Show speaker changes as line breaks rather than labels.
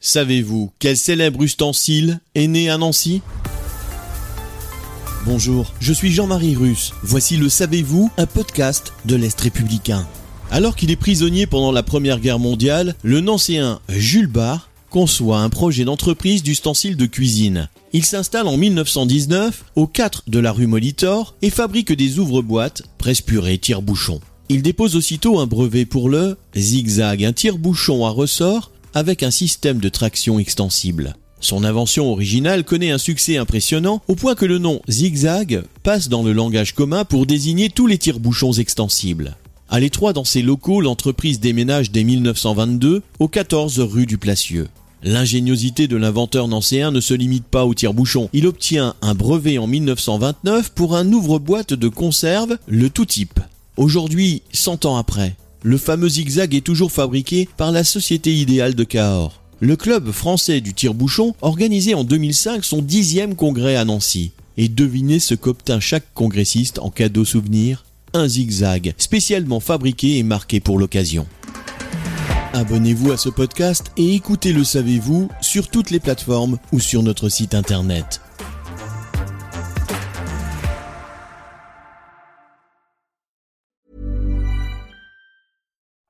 Savez-vous quel célèbre ustensile est né à Nancy? Bonjour, je suis Jean-Marie Russe. Voici le Savez-vous, un podcast de l'Est républicain. Alors qu'il est prisonnier pendant la Première Guerre mondiale, le Nancéen Jules Barre conçoit un projet d'entreprise d'ustensiles de cuisine. Il s'installe en 1919 au 4 de la rue Molitor et fabrique des ouvre-boîtes, presse-purée, tire-bouchon. Il dépose aussitôt un brevet pour le zigzag, un tire-bouchon à ressort avec un système de traction extensible. Son invention originale connaît un succès impressionnant au point que le nom zigzag passe dans le langage commun pour désigner tous les tire-bouchons extensibles. À l'étroit dans ses locaux, l'entreprise déménage dès 1922 au 14 rue du Placieux. L'ingéniosité de l'inventeur nancéen ne se limite pas au tire-bouchon. Il obtient un brevet en 1929 pour un ouvre-boîte de conserve, le tout type. Aujourd'hui, 100 ans après, le fameux zigzag est toujours fabriqué par la Société Idéale de Cahors. Le club français du tire-bouchon organisait en 2005 son dixième congrès à Nancy. Et devinez ce qu'obtint chaque congressiste en cadeau souvenir? Un zigzag, spécialement fabriqué et marqué pour l'occasion. Abonnez-vous à ce podcast et écoutez Le Savez-vous sur toutes les plateformes ou sur notre site internet.